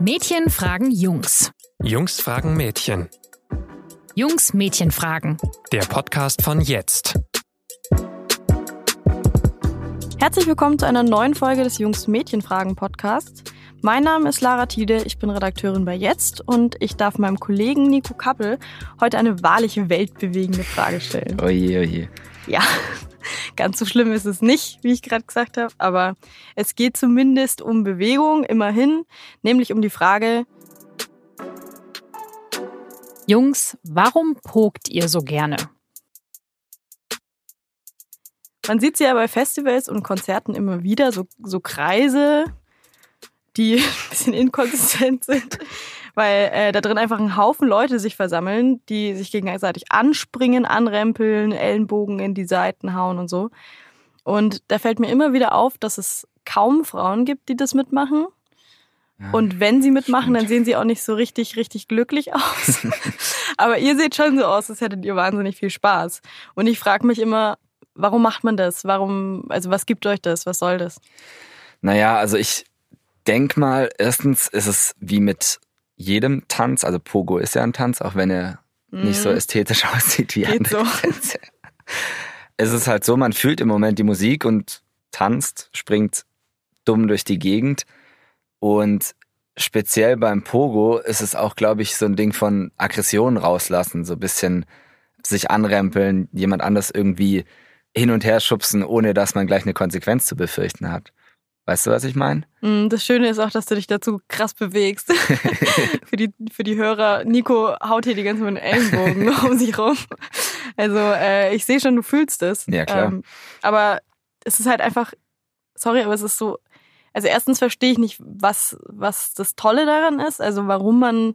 Mädchen fragen Jungs. Jungs fragen Mädchen. Jungs Mädchen fragen. Der Podcast von jetzt. Herzlich willkommen zu einer neuen Folge des Jungs Mädchen Fragen Podcasts. Mein Name ist Lara Tiede, ich bin Redakteurin bei Jetzt und ich darf meinem Kollegen Nico Kappel heute eine wahrliche weltbewegende Frage stellen. Oje, oje. Ja, ganz so schlimm ist es nicht, wie ich gerade gesagt habe, aber es geht zumindest um Bewegung, immerhin, nämlich um die Frage, Jungs, warum pokt ihr so gerne? man sieht sie ja bei Festivals und Konzerten immer wieder, so, so Kreise, die ein bisschen inkonsistent sind, weil äh, da drin einfach ein Haufen Leute sich versammeln, die sich gegenseitig anspringen, anrempeln, Ellenbogen in die Seiten hauen und so. Und da fällt mir immer wieder auf, dass es kaum Frauen gibt, die das mitmachen. Ja, Und wenn sie mitmachen, dann stimmt. sehen sie auch nicht so richtig, richtig glücklich aus. Aber ihr seht schon so aus, als hättet ihr wahnsinnig viel Spaß. Und ich frage mich immer, warum macht man das? Warum, also was gibt euch das? Was soll das? Naja, also ich denk mal, erstens ist es wie mit jedem Tanz, also Pogo ist ja ein Tanz, auch wenn er nicht so Mhm. ästhetisch aussieht wie Geht andere so. Tänze. Es ist halt so, man fühlt im Moment die Musik und tanzt, springt dumm durch die Gegend. Und speziell beim Pogo ist es auch, glaube ich, so ein Ding von Aggression rauslassen, so ein bisschen sich anrempeln, jemand anders irgendwie hin und her schubsen, ohne dass man gleich eine Konsequenz zu befürchten hat. Weißt du, was ich meine? Mm, Das Schöne ist auch, dass du dich dazu krass bewegst. für, die, für die Hörer, Nico haut hier die ganze Zeit mit den Ellenbogen um sich rum. Also äh, ich sehe schon, du fühlst es. Ja, klar. Ähm, aber es ist halt einfach, sorry, aber es ist so, also erstens verstehe ich nicht, was, was das Tolle daran ist, also warum man,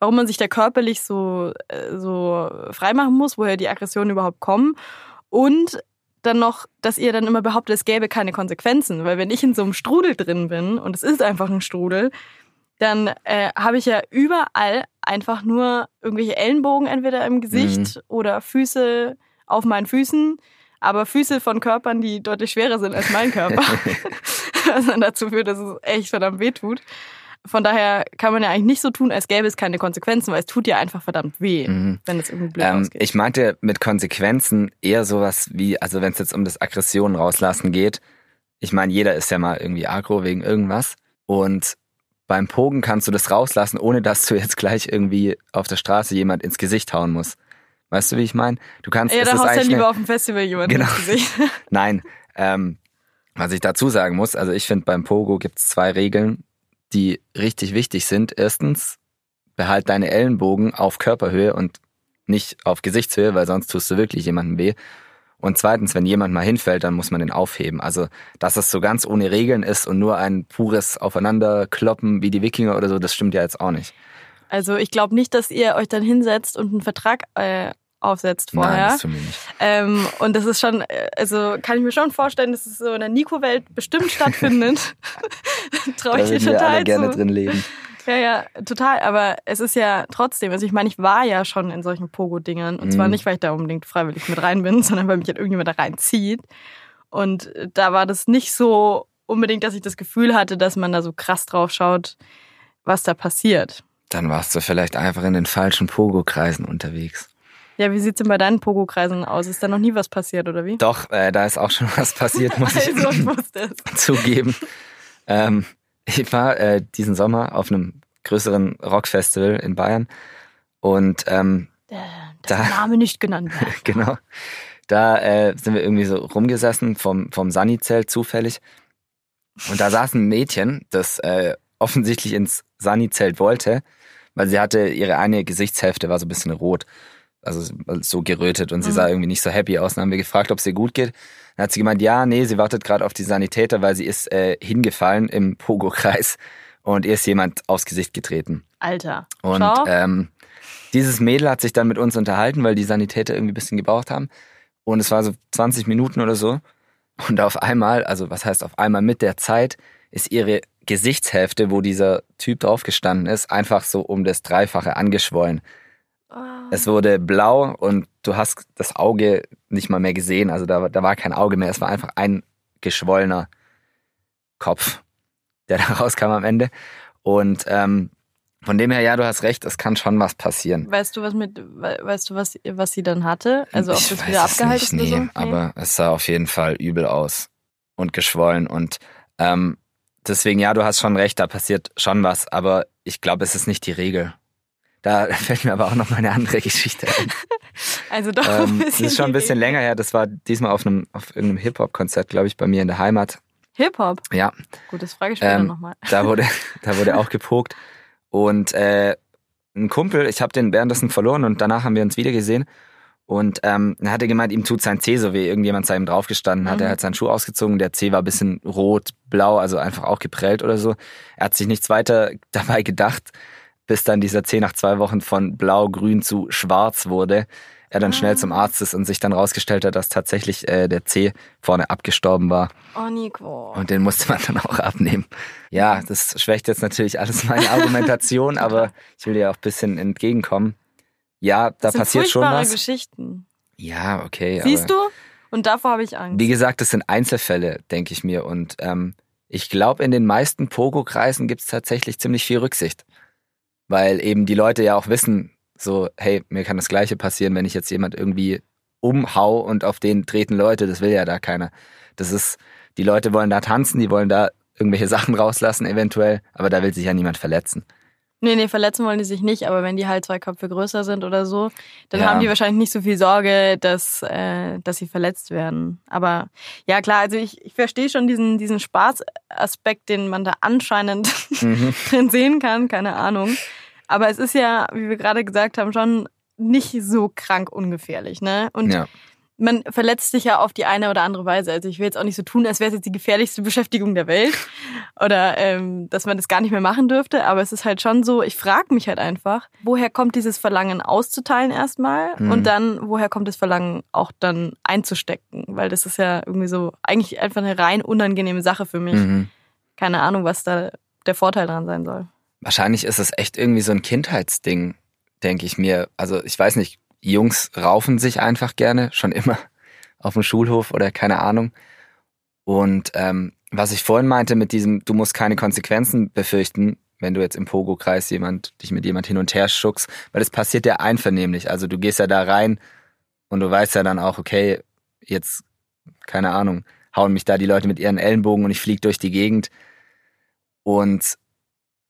warum man sich da körperlich so, äh, so freimachen muss, woher die Aggressionen überhaupt kommen. Und dann noch, dass ihr dann immer behauptet, es gäbe keine Konsequenzen. Weil wenn ich in so einem Strudel drin bin, und es ist einfach ein Strudel, dann äh, habe ich ja überall einfach nur irgendwelche Ellenbogen entweder im Gesicht oder Füße auf meinen Füßen, aber Füße von Körpern, die deutlich schwerer sind als mein Körper. Was dann dazu führt, dass es echt verdammt weh tut. Von daher kann man ja eigentlich nicht so tun, als gäbe es keine Konsequenzen, weil es tut ja einfach verdammt weh, Mhm. wenn es irgendwie blöd Ähm, ausgeht. ich meinte mit Konsequenzen eher sowas wie, also wenn es jetzt um das Aggression rauslassen geht. Ich meine, jeder ist ja mal irgendwie aggro wegen irgendwas. Und beim Pogen kannst du das rauslassen, ohne dass du jetzt gleich irgendwie auf der Straße jemand ins Gesicht hauen musst. Weißt du, wie ich meine? Du kannst, ja, es da haust du ja lieber auf dem Festival jemanden Genau. ins Gesicht. Nein, ähm, was ich dazu sagen muss, also ich finde beim Pogo gibt's zwei Regeln, die richtig wichtig sind. Erstens, behalt deine Ellenbogen auf Körperhöhe und nicht auf Gesichtshöhe, weil sonst tust du wirklich jemandem weh. Und zweitens, wenn jemand mal hinfällt, dann muss man den aufheben. Also, dass es so ganz ohne Regeln ist und nur ein pures Aufeinanderkloppen wie die Wikinger oder so, das stimmt ja jetzt auch nicht. Also ich glaube nicht, dass ihr euch dann hinsetzt und einen Vertrag äh, aufsetzt Nein, vorher. das tun wir nicht. ähm, und das ist schon, äh, also kann ich mir schon vorstellen, dass es so in der Nico-Welt bestimmt stattfindet. Traue ich dir würden wir total alle gerne zu. drin leben. Ja, ja, total. Aber es ist ja trotzdem, also ich meine, ich war ja schon in solchen Pogo-Dingern. Und zwar Mhm. nicht, weil ich da unbedingt freiwillig mit rein bin, sondern weil mich halt irgendjemand da reinzieht. Und da war das nicht so unbedingt, dass ich das Gefühl hatte, dass man da so krass drauf schaut, was da passiert. Dann warst du vielleicht einfach in den falschen Pogo-Kreisen unterwegs. Ja, wie sieht's denn bei deinen Pogo-Kreisen aus? Ist da noch nie was passiert, oder wie? Doch, äh, da ist auch schon was passiert, muss ich Also, ich es. zugeben. Ähm, ich war äh, diesen Sommer auf einem größeren Rockfestival in Bayern und ähm, Äh, Da- Name nicht genannt. werden. genau, da äh, sind wir irgendwie so rumgesessen vom, vom Sunny-Zelt zufällig und da saß ein Mädchen, das äh, offensichtlich ins Sunny-Zelt wollte, weil sie hatte, ihre eine Gesichtshälfte war so ein bisschen rot, also so gerötet und sie Mhm. sah irgendwie nicht so happy aus. Dann haben wir gefragt, ob es ihr gut geht. Dann hat sie gemeint, ja, nee, sie wartet gerade auf die Sanitäter, weil sie ist äh, hingefallen im Pogo-Kreis und ihr ist jemand aufs Gesicht getreten. Alter. Und Schau. ähm, dieses Mädel hat sich dann mit uns unterhalten, weil die Sanitäter irgendwie ein bisschen gebraucht haben. Und es war so 20 Minuten oder so. Und auf einmal, also was heißt auf einmal mit der Zeit, ist ihre Gesichtshälfte, wo dieser Typ draufgestanden ist, einfach so um das Dreifache angeschwollen. Ah. Es wurde blau und du hast das Auge nicht mal mehr gesehen. Also da, da war kein Auge mehr. Es war einfach ein geschwollener Kopf, der da rauskam am Ende. Und ähm, von dem her, ja, du hast recht, es kann schon was passieren. Weißt du, was mit, we- weißt du, was, was sie dann hatte? Also ob ich das wieder nicht, ist nee, so? Nee? aber es sah auf jeden Fall übel aus und geschwollen und ähm, deswegen, ja, du hast schon recht, da passiert schon was, aber ich glaube, es ist nicht die Regel. Da fällt mir aber auch noch mal eine andere Geschichte ein. also doch ähm, ein das bisschen. ist schon ein bisschen länger her. Das war diesmal auf einem auf irgendeinem Hip-Hop-Konzert, glaube ich, bei mir in der Heimat. Hip-Hop. Ja, Gut, das frage ich später Ähm, nochmal. da wurde, da wurde auch gepokt. Und äh, ein Kumpel, ich habe den währenddessen verloren und danach haben wir uns wieder gesehen. Und ähm, er hatte gemeint, ihm tut sein Zeh so weh. Irgendjemand sei ihm draufgestanden, hat Mhm. er hat seinen Schuh ausgezogen. Der Zeh war ein bisschen rot, blau, also einfach auch geprellt oder so. Er hat sich nichts weiter dabei gedacht, bis dann dieser Zeh nach zwei Wochen von blau, grün zu schwarz wurde. Er dann schnell Ah. zum Arzt ist und sich dann rausgestellt hat, dass tatsächlich äh, der Zeh vorne abgestorben war. Oh, Nico. Und den musste man dann auch abnehmen. Ja, das schwächt jetzt natürlich alles meine Argumentation, aber ich will dir auch ein bisschen entgegenkommen. Ja, da das sind passiert schon was. Geschichten. Ja, okay. Siehst du? Und davor habe ich Angst. Wie gesagt, das sind Einzelfälle, denke ich mir. Und ähm, ich glaube, in den meisten Pogo-Kreisen gibt es tatsächlich ziemlich viel Rücksicht. Weil eben die Leute ja auch wissen, so, hey, mir kann das Gleiche passieren, wenn ich jetzt jemand irgendwie umhau und auf den treten Leute, das will ja da keiner. Das ist, die Leute wollen da tanzen, die wollen da irgendwelche Sachen rauslassen eventuell, aber da will sich ja niemand verletzen. Nee, nee, verletzen wollen die sich nicht, aber wenn die halt zwei Köpfe größer sind oder so, dann Ja. haben die wahrscheinlich nicht so viel Sorge, dass, äh, dass sie verletzt werden. Aber ja, klar, also ich, ich verstehe schon diesen, diesen Spaßaspekt, den man da anscheinend Mhm. drin sehen kann, keine Ahnung. Aber es ist ja, wie wir gerade gesagt haben, schon nicht so krank ungefährlich, ne? Und Ja. man verletzt sich ja auf die eine oder andere Weise. Also ich will jetzt auch nicht so tun, als wäre es jetzt die gefährlichste Beschäftigung der Welt oder ähm, dass man das gar nicht mehr machen dürfte. Aber es ist halt schon so, ich frage mich halt einfach, woher kommt dieses Verlangen auszuteilen erstmal Mhm. und dann, woher kommt das Verlangen auch dann einzustecken? Weil das ist ja irgendwie so eigentlich einfach eine rein unangenehme Sache für mich. Mhm. Keine Ahnung, was da der Vorteil dran sein soll. Wahrscheinlich ist es echt irgendwie so ein Kindheitsding, denke ich mir. Also ich weiß nicht, Jungs raufen sich einfach gerne, schon immer auf dem Schulhof oder keine Ahnung. Und ähm, was ich vorhin meinte mit diesem, du musst keine Konsequenzen befürchten, wenn du jetzt im Pogo-Kreis jemand, dich mit jemand hin und her schuckst, weil das passiert ja einvernehmlich. Also du gehst ja da rein und du weißt ja dann auch, okay, jetzt, keine Ahnung, hauen mich da die Leute mit ihren Ellenbogen und ich fliege durch die Gegend. Und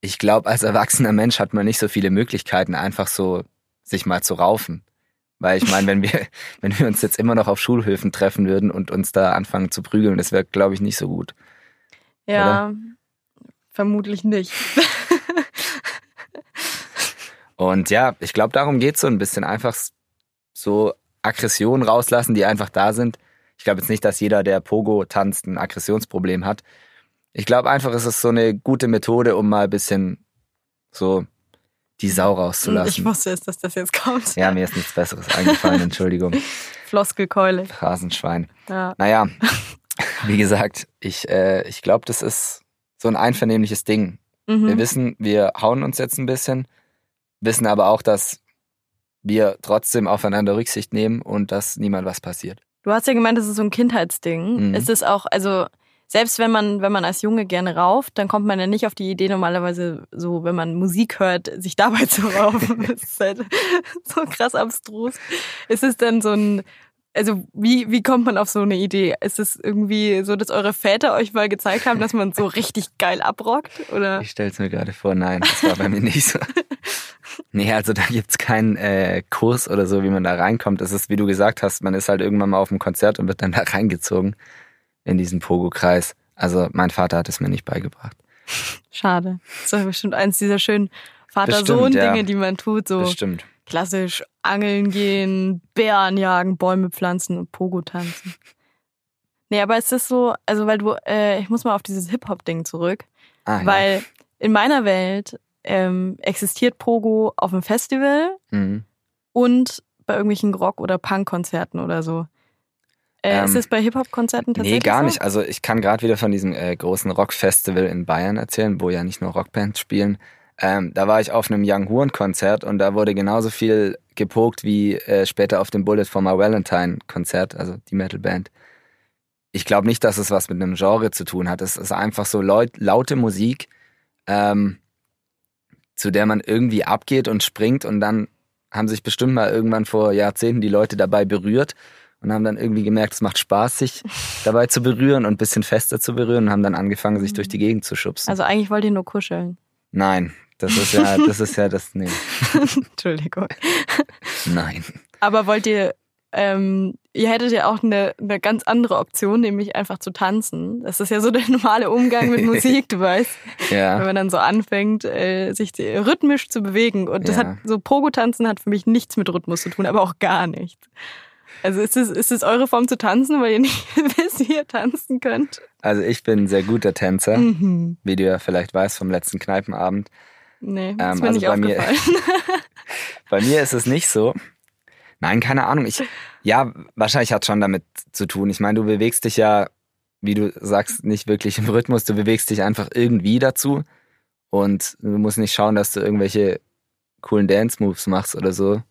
ich glaube, als erwachsener Mensch hat man nicht so viele Möglichkeiten, einfach so sich mal zu raufen. Weil ich meine, wenn wir, wenn wir uns jetzt immer noch auf Schulhöfen treffen würden und uns da anfangen zu prügeln, das wäre, glaube ich, nicht so gut. Ja, vermutlich nicht. Und ja, ich glaube, darum geht's so ein bisschen. Einfach so Aggressionen rauslassen, die einfach da sind. Ich glaube jetzt nicht, dass jeder, der Pogo tanzt, ein Aggressionsproblem hat. Ich glaube einfach, es ist so eine gute Methode, um mal ein bisschen so die Sau rauszulassen. Ich wusste es, dass das jetzt kommt. Ja, mir ist nichts Besseres eingefallen, Entschuldigung. Floskelkeule. Phrasenschwein. Ja. Naja, wie gesagt, ich, äh, ich glaube, das ist so ein einvernehmliches Ding. Mhm. Wir wissen, wir hauen uns jetzt ein bisschen, wissen aber auch, dass wir trotzdem aufeinander Rücksicht nehmen und dass niemand was passiert. Du hast ja gemeint, das ist so ein Kindheitsding. Mhm. Ist es auch, also selbst wenn man, wenn man als Junge gerne rauft, dann kommt man ja nicht auf die Idee normalerweise so, wenn man Musik hört, sich dabei zu raufen. das ist halt so krass abstrus. Ist es denn so ein, also wie, wie kommt man auf so eine Idee? Ist es irgendwie so, dass eure Väter euch mal gezeigt haben, dass man so richtig geil abrockt? Oder? Ich stell's mir gerade vor, nein, das war bei mir nicht so. Nee, also da gibt's keinen äh, Kurs oder so, wie man da reinkommt. Es ist, wie du gesagt hast, man ist halt irgendwann mal auf dem Konzert und wird dann da reingezogen in diesen Pogo-Kreis. Also mein Vater hat es mir nicht beigebracht. Schade. Das ist doch bestimmt eins dieser schönen Vater-Sohn-Dinge, ja. die man tut. So Bestimmt. klassisch angeln gehen, Bären jagen, Bäume pflanzen und Pogo tanzen. Nee, aber es ist so, also weil du, äh, ich muss mal auf dieses Hip-Hop-Ding zurück, Ah, weil in meiner Welt ähm, existiert Pogo auf einem Festival ja. Mhm. und bei irgendwelchen Rock- oder Punk-Konzerten oder so. Äh, Ähm, ist es bei Hip-Hop-Konzerten tatsächlich Nee, gar so? nicht. Also ich kann gerade wieder von diesem äh, großen Rockfestival in Bayern erzählen, wo ja nicht nur Rockbands spielen. Ähm, da war ich auf einem Young Horn Konzert und da wurde genauso viel gepokt wie äh, später auf dem Bullet for My Valentine Konzert, also die Metalband. Ich glaube nicht, dass es was mit einem Genre zu tun hat. Es ist einfach so laut, laute Musik, ähm, zu der man irgendwie abgeht und springt und dann haben sich bestimmt mal irgendwann vor Jahrzehnten die Leute dabei berührt und haben dann irgendwie gemerkt, es macht Spaß, sich dabei zu berühren und ein bisschen fester zu berühren und haben dann angefangen, sich durch die Gegend zu schubsen. Also eigentlich wollt ihr nur kuscheln. Nein, das ist ja, das ist ja das, nee, Entschuldigung. nein. Aber wollt ihr, ähm, ihr hättet ja auch eine, eine ganz andere Option, nämlich einfach zu tanzen. Das ist ja so der normale Umgang mit Musik, du weißt. Wenn Ja, man dann so anfängt, äh, sich rhythmisch zu bewegen. Und das Ja. hat so Pogo-Tanzen hat für mich nichts mit Rhythmus zu tun, aber auch gar nichts. Also ist es, ist es eure Form zu tanzen, weil ihr nicht wisst, wie ihr tanzen könnt? also ich bin ein sehr guter Tänzer, Mhm. wie du ja vielleicht weißt vom letzten Kneipenabend. Nee, Ähm, das mir also nicht bei mir-. Bei mir ist es nicht so. Nein, keine Ahnung. Ich, ja, wahrscheinlich hat schon damit zu tun. Ich meine, du bewegst dich ja, wie du sagst, nicht wirklich im Rhythmus. Du bewegst dich einfach irgendwie dazu. Und du musst nicht schauen, dass du irgendwelche coolen Dance-Moves machst oder so,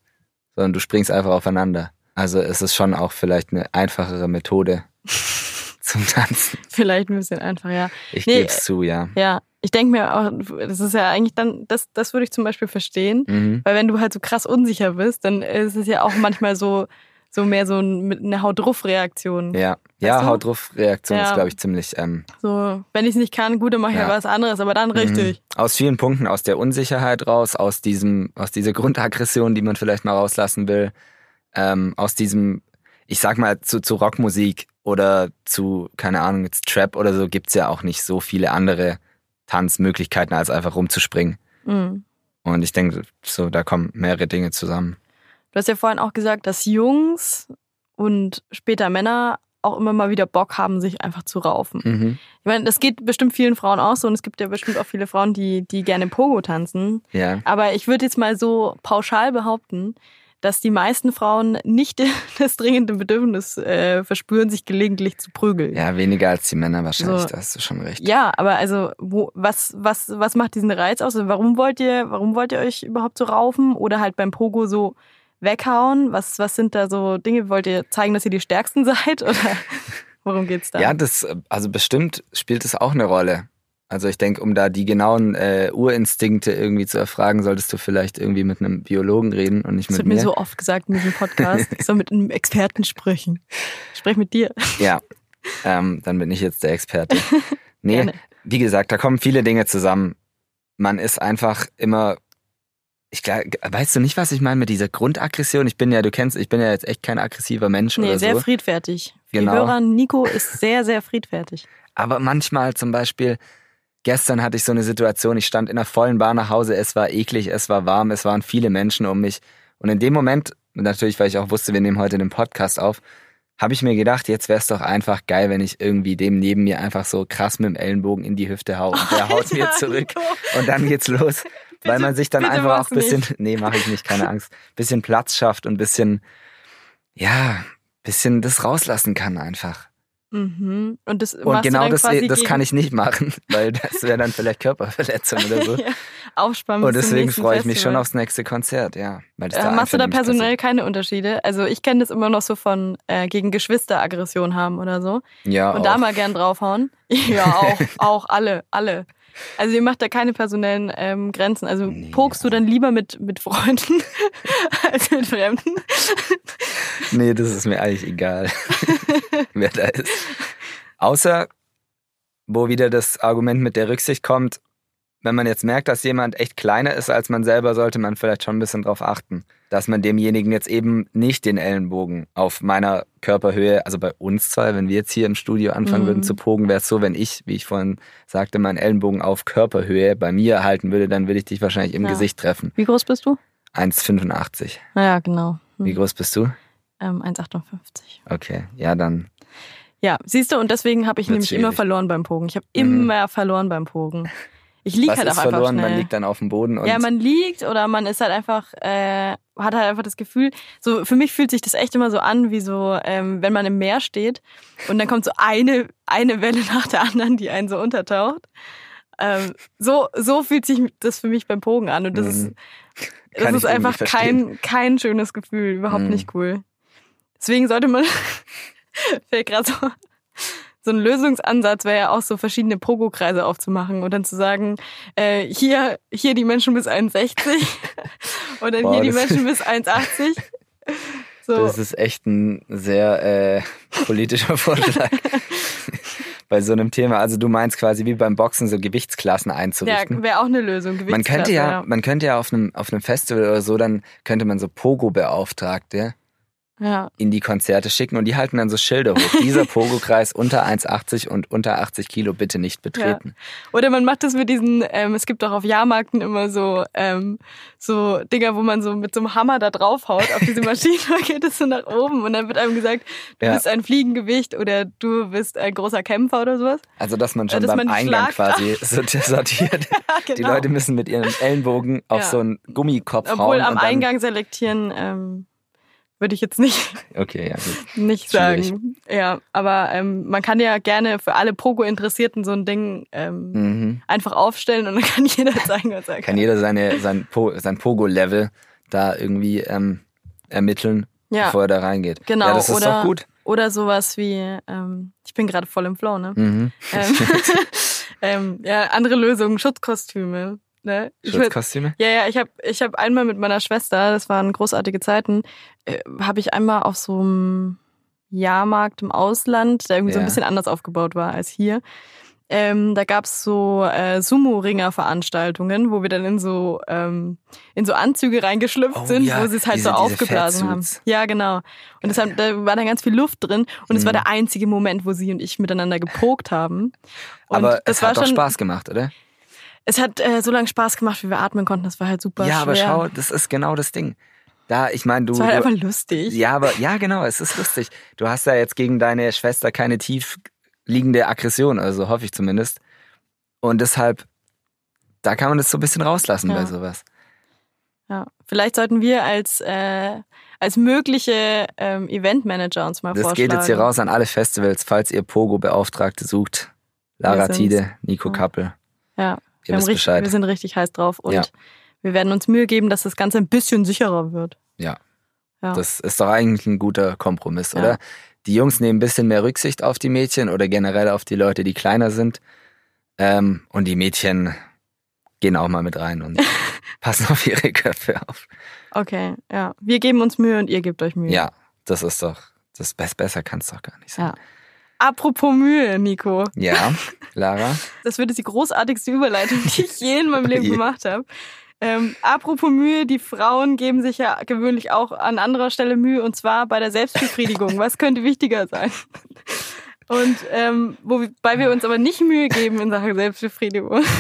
sondern du springst einfach aufeinander. Also es ist schon auch vielleicht eine einfachere Methode zum Tanzen. Vielleicht ein bisschen einfach, ja. Ich Nee, geb's zu, ja. Ja, ich denke mir auch, das ist ja eigentlich dann, das, das würde ich zum Beispiel verstehen. Mhm. Weil wenn du halt so krass unsicher bist, dann ist es ja auch manchmal so, so mehr so ein, mit einer Haut-Ruff-Reaktion. Ja, ja? Haut drauf Reaktion Ja. ist, glaube ich, ziemlich ähm, So, wenn ich es nicht kann, gut, dann mache ich Ja. ja was anderes, aber dann richtig. Mhm. Aus vielen Punkten, aus der Unsicherheit raus, aus diesem, aus dieser Grundaggression, die man vielleicht mal rauslassen will, ähm, aus diesem, ich sag mal, zu, zu Rockmusik oder zu, keine Ahnung, jetzt Trap oder so, gibt's ja auch nicht so viele andere Tanzmöglichkeiten, als einfach rumzuspringen. Mhm. Und ich denke, so, da kommen mehrere Dinge zusammen. Du hast ja vorhin auch gesagt, dass Jungs und später Männer auch immer mal wieder Bock haben, sich einfach zu raufen. Mhm. Ich meine, das geht bestimmt vielen Frauen auch so und es gibt ja bestimmt auch viele Frauen, die, die gerne Pogo tanzen. Ja. Aber ich würde jetzt mal so pauschal behaupten, dass die meisten Frauen nicht das dringende Bedürfnis äh, verspüren, sich gelegentlich zu prügeln. Ja, weniger als die Männer wahrscheinlich, So. da hast du schon recht. Ja, aber also wo, was, was, was macht diesen Reiz aus? Also warum wollt ihr, warum wollt ihr euch überhaupt so raufen oder halt beim Pogo so weghauen? Was, was sind da so Dinge? Wollt ihr zeigen, dass ihr die Stärksten seid oder worum geht's da? Ja, das, also bestimmt spielt es auch eine Rolle. Also ich denke, um da die genauen äh, Urinstinkte irgendwie zu erfragen, solltest du vielleicht irgendwie mit einem Biologen reden und nicht das mit wird mir. mir so oft gesagt in diesem Podcast. Ich soll mit einem Experten sprechen. Ich spreche mit dir. Ja, ähm, dann bin ich jetzt der Experte. Nee, Gerne. wie gesagt, da kommen viele Dinge zusammen. Man ist einfach immer, ich glaub, weißt du nicht, was ich meine mit dieser Grundaggression? Ich bin ja, du kennst, ich bin ja jetzt echt kein aggressiver Mensch Nee, oder sehr so. friedfertig. Für Genau. die Hörer, Nico ist sehr, sehr friedfertig. Aber manchmal zum Beispiel, gestern hatte ich so eine Situation, ich stand in einer vollen Bar nach Hause, es war eklig, es war warm, es waren viele Menschen um mich. Und in dem Moment, natürlich, weil ich auch wusste, wir nehmen heute den Podcast auf, habe ich mir gedacht, jetzt wäre es doch einfach geil, wenn ich irgendwie dem neben mir einfach so krass mit dem Ellenbogen in die Hüfte hau. Und der haut mir zurück. Und dann geht's los. weil Bitte- man sich dann einfach auch ein bisschen, nee, mache ich nicht, keine Angst, bisschen Platz schafft und bisschen, ja, bisschen das rauslassen kann einfach. Mhm. Und das Und genau das, das kann ich nicht machen, weil das wäre dann vielleicht Körperverletzung oder so. ja, Aufspannen Und deswegen freue ich mich schon aufs nächste Konzert, ja. Weil das Äh, da machst du da personell keine Unterschiede? Also ich kenne das immer noch so von äh, gegen Geschwister Aggression haben oder so. passiert. Ja, Und auch. da mal gern draufhauen. Ja, auch, auch alle, alle. Also ihr macht da keine personellen ähm, Grenzen. Also Nee. pokst du dann lieber mit, mit Freunden als mit Fremden? Nee, das ist mir eigentlich egal, wer da ist. Außer, wo wieder das Argument mit der Rücksicht kommt, wenn man jetzt merkt, dass jemand echt kleiner ist als man selber, sollte man vielleicht schon ein bisschen drauf achten, dass man demjenigen jetzt eben nicht den Ellenbogen auf meiner Körperhöhe, also bei uns zwei, wenn wir jetzt hier im Studio anfangen Mhm. würden zu pogen, wäre es so, wenn ich, wie ich vorhin sagte, meinen Ellenbogen auf Körperhöhe bei mir halten würde, dann würde ich dich wahrscheinlich im Ja. Gesicht treffen. Wie groß bist du? 1,85. Naja, genau. Hm. Wie groß bist du? Ähm, 1,58. Okay, ja, dann Ja, siehst du, und deswegen habe ich nämlich immer schwierig. verloren beim Pogen. Ich habe Mhm. immer verloren beim Pogen. Ich lieg Was halt ist auch einfach verloren? schnell. Man liegt dann auf dem Boden und ja, man liegt oder man ist halt einfach, äh, hat halt einfach das Gefühl, so für mich fühlt sich das echt immer so an, wie so, ähm, wenn man im Meer steht und dann kommt so eine, eine Welle nach der anderen, die einen so untertaucht. Ähm, so, so fühlt sich das für mich beim Pogen an und das ist, Mhm. das ist ich irgendwie einfach kein, kein schönes Gefühl, überhaupt Mhm. nicht cool. Deswegen sollte man, fällt gerade so, so ein Lösungsansatz wäre ja auch so verschiedene Pogo-Kreise aufzumachen und dann zu sagen, äh, hier, hier die Menschen bis 1,60 und dann Boah, hier die das- Menschen bis 1,80. So. Das ist echt ein sehr äh, politischer Vorschlag bei so einem Thema. Also du meinst quasi wie beim Boxen so Gewichtsklassen Ja, einzurichten. wäre auch eine Lösung. man könnte Gewichtsklasse, ja, man könnte ja auf einem auf einem Festival oder so, dann könnte man so Pogo-Beauftragte ja. in die Konzerte schicken und die halten dann so Schilder hoch. Dieser Pogo-Kreis unter 1,80 und unter 80 Kilo bitte nicht betreten. Oder man macht das mit diesen, ähm, es gibt auch auf Jahrmärkten immer so, ähm, so Dinger, wo man so mit so einem Hammer da draufhaut auf diese Maschine, dann geht es so nach oben und dann wird einem gesagt, du Ja. bist ein Fliegengewicht oder du bist ein großer Kämpfer oder sowas. Also dass man schon Dass beim man die Eingang quasi sorti- sortiert. Die genau. Leute müssen mit ihren Ellenbogen auf Ja. so einen Gummikopf Obwohl hauen. am und dann, Eingang selektieren ähm, würde ich jetzt nicht, Okay, ja gut. nicht Schwierig. sagen. Ja, aber ähm, man kann ja gerne für alle Pogo-Interessierten so ein Ding ähm, Mhm. einfach aufstellen und dann kann jeder zeigen, was er Kann jeder seine, sein, po, sein Pogo-Level da irgendwie ähm, ermitteln, Ja. bevor er da reingeht. Genau, Ja, das ist oder, doch gut. oder sowas wie, ähm, ich bin gerade voll im Flow, ne? Mhm. Ähm, ähm, ja, andere Lösungen, Schutzkostüme. Ne? Schutzkostüme? ja, ja, ich habe ich hab einmal mit meiner Schwester, das waren großartige Zeiten, äh, habe ich einmal auf so einem Jahrmarkt im Ausland, der irgendwie so ein Ja. bisschen anders aufgebaut war als hier. Ähm, da gab's so äh, Sumo-Ringer-Veranstaltungen, wo wir dann in so ähm, in so Anzüge reingeschlüpft Oh sind, ja, wo sie es halt diese- so aufgeblasen haben. Ja, genau. Und das da war dann ganz viel Luft drin und es war Mhm. der einzige Moment, wo sie und ich miteinander gepokt haben. Und Aber das es war hat doch schon, Spaß gemacht, oder? Es hat äh, so lange Spaß gemacht, wie wir atmen konnten. Das war halt super ja, schwer. aber schau, das ist genau das Ding. Da, ich meine, du. Es war halt du einfach lustig. ja, aber ja, genau, es ist lustig. Du hast ja jetzt gegen deine Schwester keine tief liegende Aggression, also hoffe ich zumindest. Und deshalb, da kann man das so ein bisschen rauslassen Ja. bei sowas. Ja. Vielleicht sollten wir als, äh, als mögliche ähm, Eventmanager uns mal Das vorschlagen. geht jetzt hier raus an alle Festivals, falls ihr Pogo-Beauftragte sucht. Lara. Tide, Nico Ja. Kappel. Ja, Ihr wir, wisst richtig, Bescheid. wir sind richtig heiß drauf und Ja. wir werden uns Mühe geben, dass das Ganze ein bisschen sicherer wird. Ja. Ja. Das ist doch eigentlich ein guter Kompromiss, Ja. oder? Die Jungs nehmen ein bisschen mehr Rücksicht auf die Mädchen oder generell auf die Leute, die kleiner sind. Ähm, und die Mädchen gehen auch mal mit rein und passen auf ihre Köpfe auf. Okay, ja. Wir geben uns Mühe und ihr gebt euch Mühe. Ja, das ist doch, das besser kann es doch gar nicht sein. Ja. Apropos Mühe, Nico. Ja, Lara? Das wird jetzt die großartigste Überleitung, die ich je in meinem Leben gemacht habe. Ähm, apropos Mühe, die Frauen geben sich ja gewöhnlich auch an anderer Stelle Mühe und zwar bei der Selbstbefriedigung. Was könnte wichtiger sein? Und ähm, wobei wir uns aber nicht Mühe geben in Sachen Selbstbefriedigung.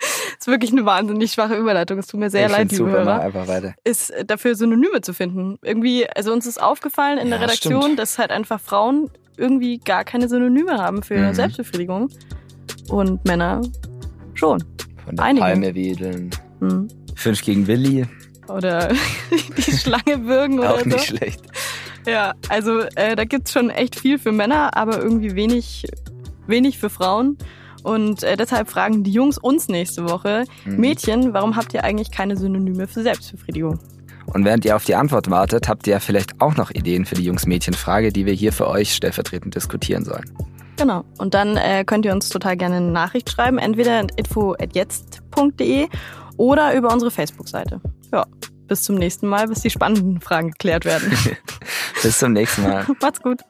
Das ist wirklich eine wahnsinnig schwache Überleitung. Es tut mir sehr ich leid, liebe Hörer. einfach weiter. Ist äh, dafür Synonyme zu finden. Irgendwie, also uns ist aufgefallen in der Ja, Redaktion, stimmt. dass halt einfach Frauen irgendwie gar keine Synonyme haben für Mhm. Selbstbefriedigung. Und Männer schon. Von der Einige. Palme wedeln. Hm. Fünf gegen Willi, Oder die Schlange würgen oder auch so. nicht schlecht. Ja, also äh, da gibt's schon echt viel für Männer, aber irgendwie wenig, wenig für Frauen. Und äh, deshalb fragen die Jungs uns nächste Woche, Mhm. Mädchen, warum habt ihr eigentlich keine Synonyme für Selbstbefriedigung? Und während ihr auf die Antwort wartet, habt ihr ja vielleicht auch noch Ideen für die Jungs-Mädchen-Frage, die wir hier für euch stellvertretend diskutieren sollen. Genau. Und dann äh, könnt ihr uns total gerne eine Nachricht schreiben, entweder at info.jetzt.de oder über unsere Facebook-Seite. Ja, bis zum nächsten Mal, bis die spannenden Fragen geklärt werden. Bis zum nächsten Mal. Macht's gut.